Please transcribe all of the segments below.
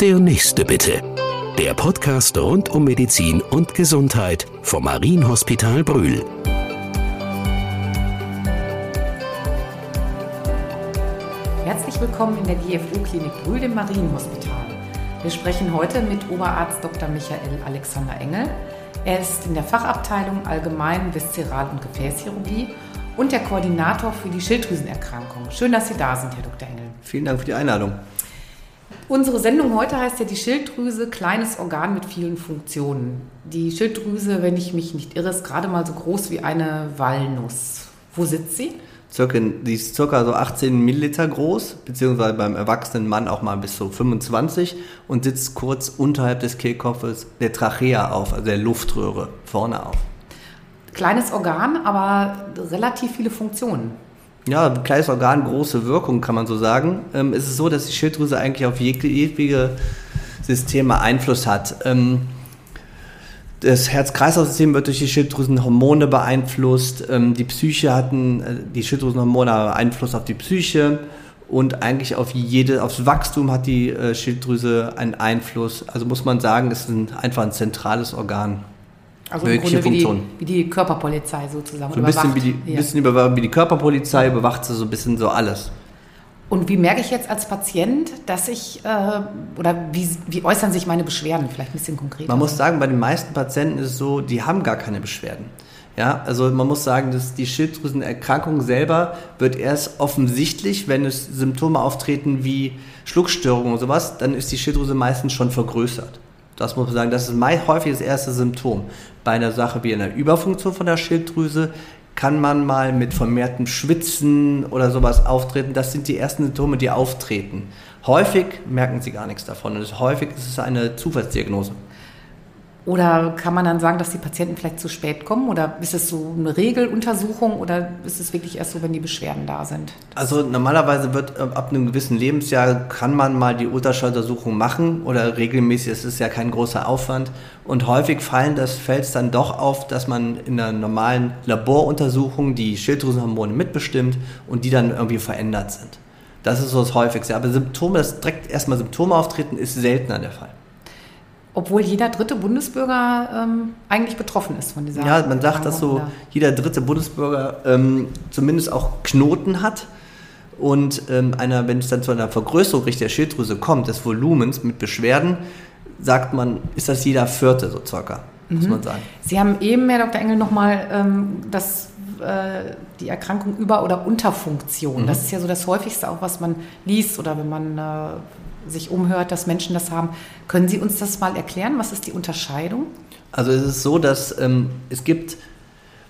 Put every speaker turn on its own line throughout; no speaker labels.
Der nächste bitte. Der Podcast rund um Medizin und Gesundheit vom Marienhospital Brühl.
Herzlich willkommen in der GFU-Klinik Brühl im Marienhospital. Wir sprechen heute mit Oberarzt Dr. Michael Alexander Engel. Er ist in der Fachabteilung Allgemein Viszeral- und Gefäßchirurgie und der Koordinator für die Schilddrüsenerkrankung. Schön, dass Sie da sind, Herr Dr. Engel.
Vielen Dank für die Einladung.
Unsere Sendung heute heißt ja die Schilddrüse, kleines Organ mit vielen Funktionen. Die Schilddrüse, wenn ich mich nicht irre, ist gerade mal so groß wie eine Walnuss. Wo sitzt sie?
Circa, die ist circa so 18 Milliliter groß, beziehungsweise beim erwachsenen Mann auch mal bis zu 25 und sitzt kurz unterhalb des Kehlkopfes der Trachea auf, also der Luftröhre vorne auf.
Kleines Organ, aber relativ viele Funktionen.
Ja, kleines Organ, große Wirkung, kann man so sagen. Ähm, es ist so, dass die Schilddrüse eigentlich auf jegliche Systeme Einfluss hat. Ähm, das Herz-Kreislauf-System wird durch die Schilddrüsenhormone beeinflusst. Ähm, die Psyche hatten, äh, die Schilddrüsenhormone haben Einfluss auf die Psyche und eigentlich auf jede, aufs Wachstum hat die äh, Schilddrüse einen Einfluss. Also muss man sagen, es ist ein, einfach ein zentrales Organ.
Also im Grunde wie die, wie die, Körperpolizei sozusagen.
So ein bisschen wie, die, ja. bisschen über, wie die Körperpolizei überwacht sie so ein bisschen so alles.
Und wie merke ich jetzt als Patient, dass ich, äh, oder wie, wie äußern sich meine Beschwerden? Vielleicht ein bisschen konkreter.
Man muss sagen, bei den meisten Patienten ist es so, die haben gar keine Beschwerden. Ja, also man muss sagen, dass die Schilddrüsenerkrankung selber wird erst offensichtlich, wenn es Symptome auftreten wie Schluckstörungen und sowas, dann ist die Schilddrüse meistens schon vergrößert. Das muss man sagen, das ist häufig das erste Symptom. Bei einer Sache wie einer Überfunktion von der Schilddrüse kann man mal mit vermehrtem Schwitzen oder sowas auftreten. Das sind die ersten Symptome, die auftreten. Häufig merken sie gar nichts davon und häufig ist es eine Zufallsdiagnose.
Oder kann man dann sagen, dass die Patienten vielleicht zu spät kommen? Oder ist es so eine Regeluntersuchung oder ist es wirklich erst so, wenn die Beschwerden da sind?
Also normalerweise wird äh, ab einem gewissen Lebensjahr kann man mal die Ultraschalluntersuchung machen oder regelmäßig, es ist ja kein großer Aufwand. Und häufig fallen das fällt es dann doch auf, dass man in einer normalen Laboruntersuchung die Schilddrüsenhormone mitbestimmt und die dann irgendwie verändert sind. Das ist so das häufigste. Aber Symptome, dass direkt erstmal Symptome auftreten, ist seltener der Fall.
Obwohl jeder dritte Bundesbürger ähm, eigentlich betroffen ist von dieser.
Ja, man sagt, dass so jeder dritte Bundesbürger ähm, zumindest auch Knoten hat. Und ähm, einer, wenn es dann zu einer Vergrößerung der Schilddrüse kommt, des Volumens mit Beschwerden, sagt man, ist das jeder vierte so circa, mhm. muss man sagen.
Sie haben eben, Herr Dr. Engel, nochmal ähm, das äh, die Erkrankung Über- oder Unterfunktion. Mhm. Das ist ja so das häufigste auch, was man liest oder wenn man äh, sich umhört, dass Menschen das haben. Können Sie uns das mal erklären? Was ist die Unterscheidung?
Also es ist so, dass ähm, es gibt,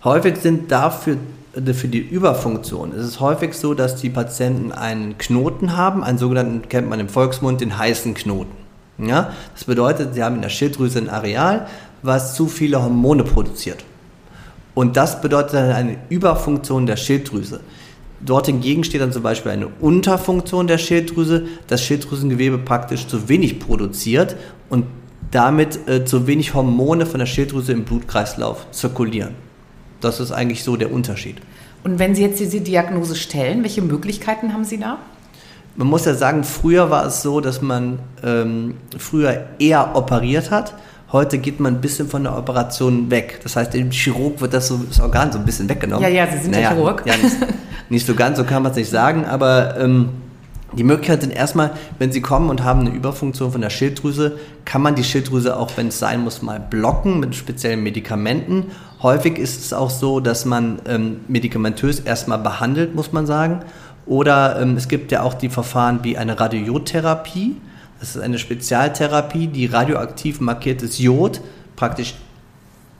häufig sind dafür äh, für die Überfunktion. Es ist häufig so, dass die Patienten einen Knoten haben, einen sogenannten, kennt man im Volksmund, den heißen Knoten. Ja? Das bedeutet, sie haben in der Schilddrüse ein Areal, was zu viele Hormone produziert. Und das bedeutet dann eine Überfunktion der Schilddrüse. Dort hingegen steht dann zum Beispiel eine Unterfunktion der Schilddrüse, das Schilddrüsengewebe praktisch zu wenig produziert und damit äh, zu wenig Hormone von der Schilddrüse im Blutkreislauf zirkulieren. Das ist eigentlich so der Unterschied.
Und wenn Sie jetzt diese Diagnose stellen, welche Möglichkeiten haben Sie da?
Man muss ja sagen, früher war es so, dass man ähm, früher eher operiert hat Heute geht man ein bisschen von der Operation weg. Das heißt, dem Chirurg wird das, so, das Organ so ein bisschen weggenommen.
Ja, ja, Sie sind naja, der Chirurg.
Ja, nicht, so ganz, so kann man es nicht sagen, aber ähm, die Möglichkeit sind erstmal, wenn Sie kommen und haben eine Überfunktion von der Schilddrüse, kann man die Schilddrüse auch, wenn es sein muss, mal blocken mit speziellen Medikamenten. Häufig ist es auch so, dass man ähm, medikamentös erstmal behandelt, muss man sagen. Oder ähm, es gibt ja auch die Verfahren wie eine Radiotherapie das ist eine Spezialtherapie, die radioaktiv markiertes Jod praktisch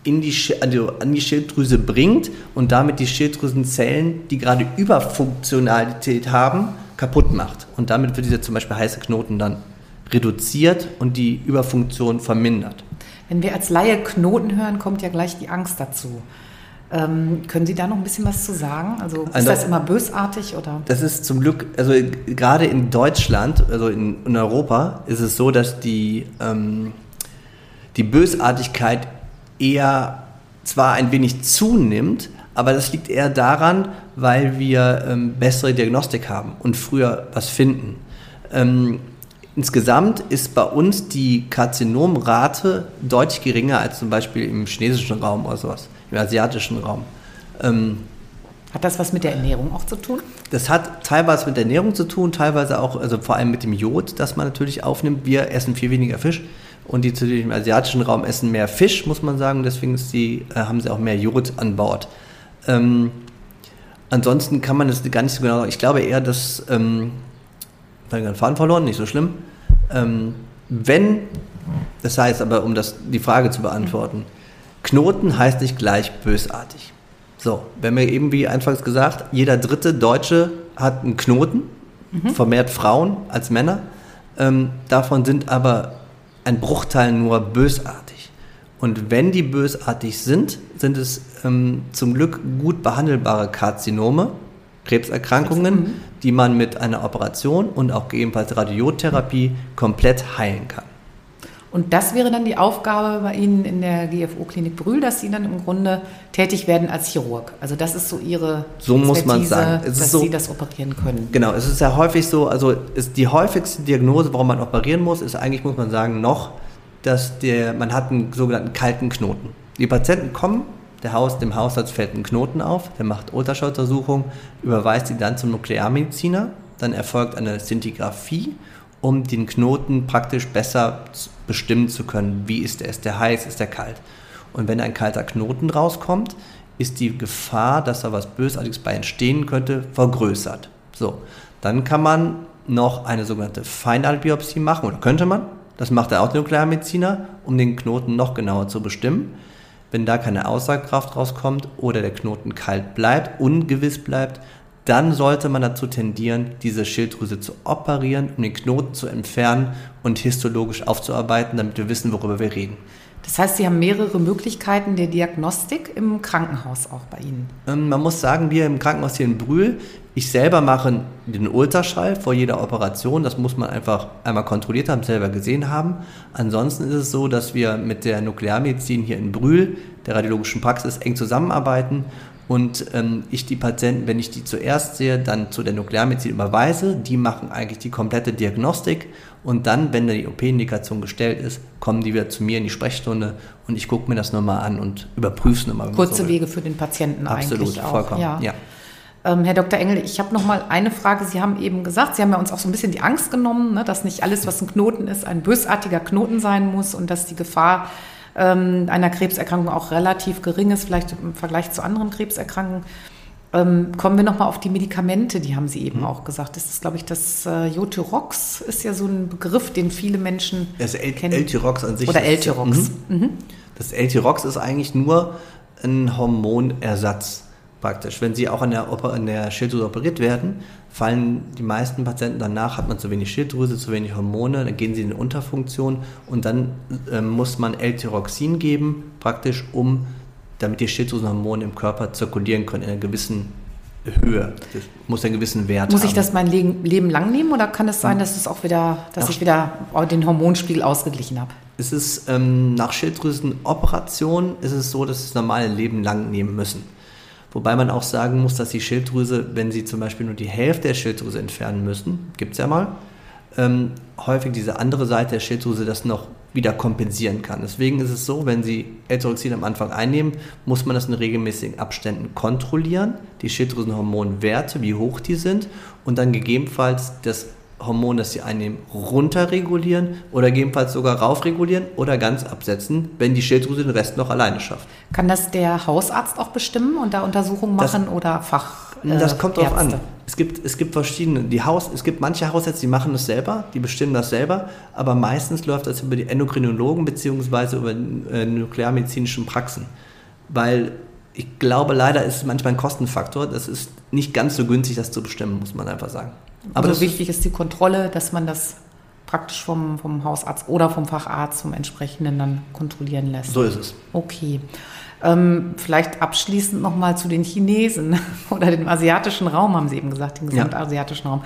in die, also an die Schilddrüse bringt und damit die Schilddrüsenzellen, die gerade Überfunktionalität haben, kaputt macht. Und damit wird dieser zum Beispiel heiße Knoten dann reduziert und die Überfunktion vermindert.
Wenn wir als Laie Knoten hören, kommt ja gleich die Angst dazu. Ähm, können Sie da noch ein bisschen was zu sagen? Also ist also, das immer bösartig oder?
Das ist zum Glück, also gerade in Deutschland, also in, in Europa, ist es so, dass die, ähm, die Bösartigkeit eher zwar ein wenig zunimmt, aber das liegt eher daran, weil wir ähm, bessere Diagnostik haben und früher was finden. Ähm, insgesamt ist bei uns die Karzinomrate deutlich geringer als zum Beispiel im chinesischen Raum oder sowas, im asiatischen Raum. Ähm,
hat das was mit der Ernährung auch zu tun?
Das hat teilweise mit der Ernährung zu tun, teilweise auch, also vor allem mit dem Jod, das man natürlich aufnimmt. Wir essen viel weniger Fisch und die zu dem asiatischen Raum essen mehr Fisch, muss man sagen. Deswegen die, äh, haben sie auch mehr Jod an Bord. Ähm, ansonsten kann man das gar nicht so genau sagen. Ich glaube eher, dass, ähm, ich habe den Faden verloren, nicht so schlimm. Ähm, wenn, das heißt aber, um das, die Frage zu beantworten, Knoten heißt nicht gleich bösartig. So, wenn wir eben wie anfangs gesagt, jeder dritte Deutsche hat einen Knoten, mhm. vermehrt Frauen als Männer. Ähm, davon sind aber ein Bruchteil nur bösartig. Und wenn die bösartig sind, sind es ähm, zum Glück gut behandelbare Karzinome, Krebserkrankungen, mhm. die man mit einer Operation und auch gegebenenfalls Radiotherapie komplett heilen kann.
Und das wäre dann die Aufgabe bei Ihnen in der GFO-Klinik Brühl, dass Sie dann im Grunde tätig werden als Chirurg. Also das ist so Ihre
So muss man sagen.
Es dass
so,
Sie das operieren können.
Genau, es ist ja häufig so, also die häufigste Diagnose, warum man operieren muss, ist eigentlich, muss man sagen, noch, dass der, man hat einen sogenannten kalten Knoten. Die Patienten kommen, der Haus, dem Hausarzt fällt ein Knoten auf, der macht Ultraschalluntersuchung, überweist sie dann zum Nuklearmediziner, dann erfolgt eine Szintigraphie um den Knoten praktisch besser bestimmen zu können, wie ist der, ist der heiß, ist der kalt. Und wenn ein kalter Knoten rauskommt, ist die Gefahr, dass da was Bösartiges bei entstehen könnte, vergrößert. So, dann kann man noch eine sogenannte Feinnadelbiopsie machen, oder könnte man. Das macht der Nuklearmediziner, um den Knoten noch genauer zu bestimmen. Wenn da keine Aussagekraft rauskommt oder der Knoten kalt bleibt, ungewiss bleibt, dann sollte man dazu tendieren, diese Schilddrüse zu operieren, um den Knoten zu entfernen und histologisch aufzuarbeiten, damit wir wissen, worüber wir reden.
Das heißt, Sie haben mehrere Möglichkeiten der Diagnostik im Krankenhaus auch bei Ihnen.
Ähm, man muss sagen, wir im Krankenhaus hier in Brühl, ich selber mache den Ultraschall vor jeder Operation. Das muss man einfach einmal kontrolliert haben, selber gesehen haben. Ansonsten ist es so, dass wir mit der Nuklearmedizin hier in Brühl, der radiologischen Praxis, eng zusammenarbeiten und ähm, ich die Patienten, wenn ich die zuerst sehe, dann zu der Nuklearmedizin überweise. Die machen eigentlich die komplette Diagnostik und dann, wenn die OP-Indikation gestellt ist, kommen die wieder zu mir in die Sprechstunde und ich gucke mir das nochmal an und überprüfe es nochmal.
Kurze so Wege für den Patienten
Absolut,
eigentlich
auch. vollkommen.
Ja. ja. Ähm, Herr Dr. Engel, ich habe noch mal eine Frage. Sie haben eben gesagt, Sie haben ja uns auch so ein bisschen die Angst genommen, ne, dass nicht alles, was ein Knoten ist, ein bösartiger Knoten sein muss und dass die Gefahr ähm, einer Krebserkrankung auch relativ gering ist, vielleicht im Vergleich zu anderen Krebserkrankungen. Ähm, kommen wir nochmal auf die Medikamente, die haben Sie eben mhm. auch gesagt. Das ist, glaube ich, das äh, Jotyrox ist ja so ein Begriff, den viele Menschen
also El kennen. L-Tyrox an sich.
Oder L-Tyrox.
Mhm. Mhm. Das L-Tyrox ist eigentlich nur ein Hormonersatz praktisch. Wenn sie auch an der, an der Schilddrüse operiert werden, fallen die meisten Patienten danach, hat man zu wenig Schilddrüse, zu wenig Hormone, dann gehen sie in eine Unterfunktion und dann äh, muss man L-Tyroxin geben, praktisch um, damit die Schilddrüsenhormone im Körper zirkulieren können in einer gewissen Höhe. Das muss einen gewissen Wert
muss
haben.
Muss ich das mein Leben lang nehmen oder kann es sein, dass es auch wieder, dass Ach. ich wieder den Hormonspiegel ausgeglichen habe?
Es ist ähm, nach Schilddrüsenoperation ist es so, dass sie es normal ein Leben lang nehmen müssen. Wobei man auch sagen muss, dass die Schilddrüse, wenn sie zum Beispiel nur die Hälfte der Schilddrüse entfernen müssen, gibt es ja mal, ähm, häufig diese andere Seite der Schilddrüse das noch wieder kompensieren kann. Deswegen ist es so, wenn Sie L-Tyroxin am Anfang einnehmen, muss man das in regelmäßigen Abständen kontrollieren, die Schilddrüsenhormonwerte, wie hoch die sind und dann gegebenenfalls das Hormon, das sie einnehmen, runterregulieren oder gegebenenfalls sogar raufregulieren oder ganz absetzen, wenn die Schilddrüse den Rest noch alleine schafft.
Kann das der Hausarzt auch bestimmen und da Untersuchungen machen das, oder Fach?
Äh, das kommt drauf an. Es gibt, es gibt verschiedene, die Haus, es gibt manche Hausärzte, die machen das selber, die bestimmen das selber, aber meistens läuft das über die Endokrinologen bzw. über äh, nuklearmedizinischen Praxen. Weil ich glaube, leider ist es manchmal ein Kostenfaktor. Das ist nicht ganz so günstig, das zu bestimmen, muss man einfach sagen.
Aber also wichtig ist die Kontrolle, dass man das praktisch vom, vom Hausarzt oder vom Facharzt zum entsprechenden dann kontrollieren lässt.
So ist es.
Okay. Ähm, vielleicht abschließend nochmal zu den Chinesen oder dem asiatischen Raum, haben Sie eben gesagt, den gesamtasiatischen ja. Raum.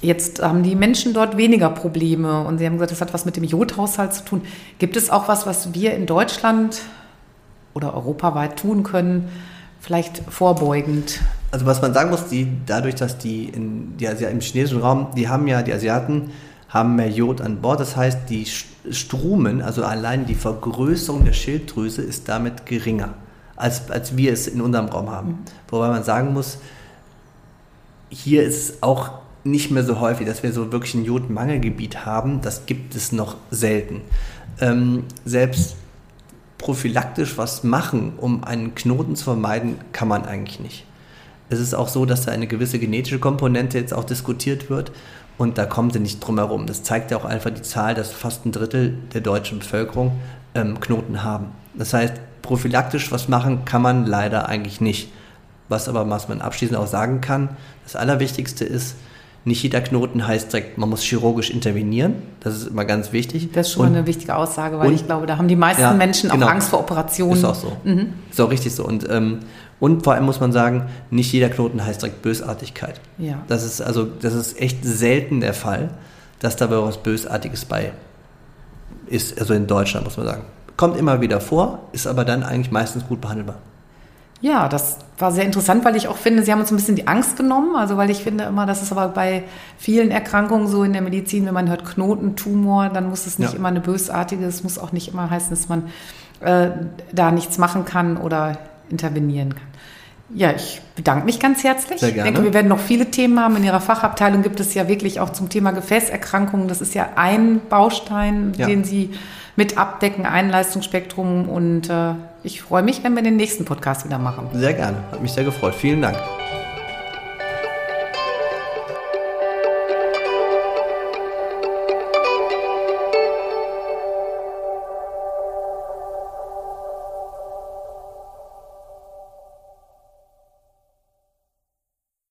Jetzt haben die Menschen dort weniger Probleme und Sie haben gesagt, das hat was mit dem Jodhaushalt zu tun. Gibt es auch was, was wir in Deutschland oder europaweit tun können, vielleicht vorbeugend?
Also was man sagen muss, die, dadurch, dass die, in, die Asi im chinesischen Raum, die haben ja, die Asiaten haben mehr Jod an Bord. Das heißt, die Strumen, also allein die Vergrößerung der Schilddrüse ist damit geringer, als, als wir es in unserem Raum haben. Mhm. Wobei man sagen muss, hier ist es auch nicht mehr so häufig, dass wir so wirklich ein Jodmangelgebiet haben. Das gibt es noch selten. Ähm, selbst prophylaktisch was machen, um einen Knoten zu vermeiden, kann man eigentlich nicht. Es ist auch so, dass da eine gewisse genetische Komponente jetzt auch diskutiert wird und da kommen sie nicht drum herum. Das zeigt ja auch einfach die Zahl, dass fast ein Drittel der deutschen Bevölkerung ähm, Knoten haben. Das heißt, prophylaktisch was machen kann man leider eigentlich nicht. Was aber, was man abschließend auch sagen kann, das Allerwichtigste ist, nicht jeder Knoten heißt direkt, man muss chirurgisch intervenieren. Das ist immer ganz wichtig.
Das ist schon und, eine wichtige Aussage, weil ich glaube, da haben die meisten ja, Menschen auch genau. Angst vor Operationen.
Ist auch so. Mhm. Ist auch richtig so. Und, ähm, und vor allem muss man sagen, nicht jeder Knoten heißt direkt Bösartigkeit. Ja. Das ist also, das ist echt selten der Fall, dass da was Bösartiges bei ist. Also in Deutschland muss man sagen. Kommt immer wieder vor, ist aber dann eigentlich meistens gut behandelbar.
Ja, das war sehr interessant, weil ich auch finde, Sie haben uns ein bisschen die Angst genommen. Also weil ich finde immer, das ist aber bei vielen Erkrankungen so in der Medizin, wenn man hört Knoten, Tumor, dann muss es nicht ja. immer eine bösartige, es muss auch nicht immer heißen, dass man äh, da nichts machen kann oder intervenieren kann. Ja, ich bedanke mich ganz herzlich.
Sehr gerne.
Ich denke, wir werden noch viele Themen haben. In Ihrer Fachabteilung gibt es ja wirklich auch zum Thema Gefäßerkrankungen. Das ist ja ein Baustein, ja. den Sie mit abdecken, ein Leistungsspektrum. Und äh, ich freue mich, wenn wir den nächsten Podcast wieder machen.
Sehr gerne. Hat mich sehr gefreut. Vielen Dank.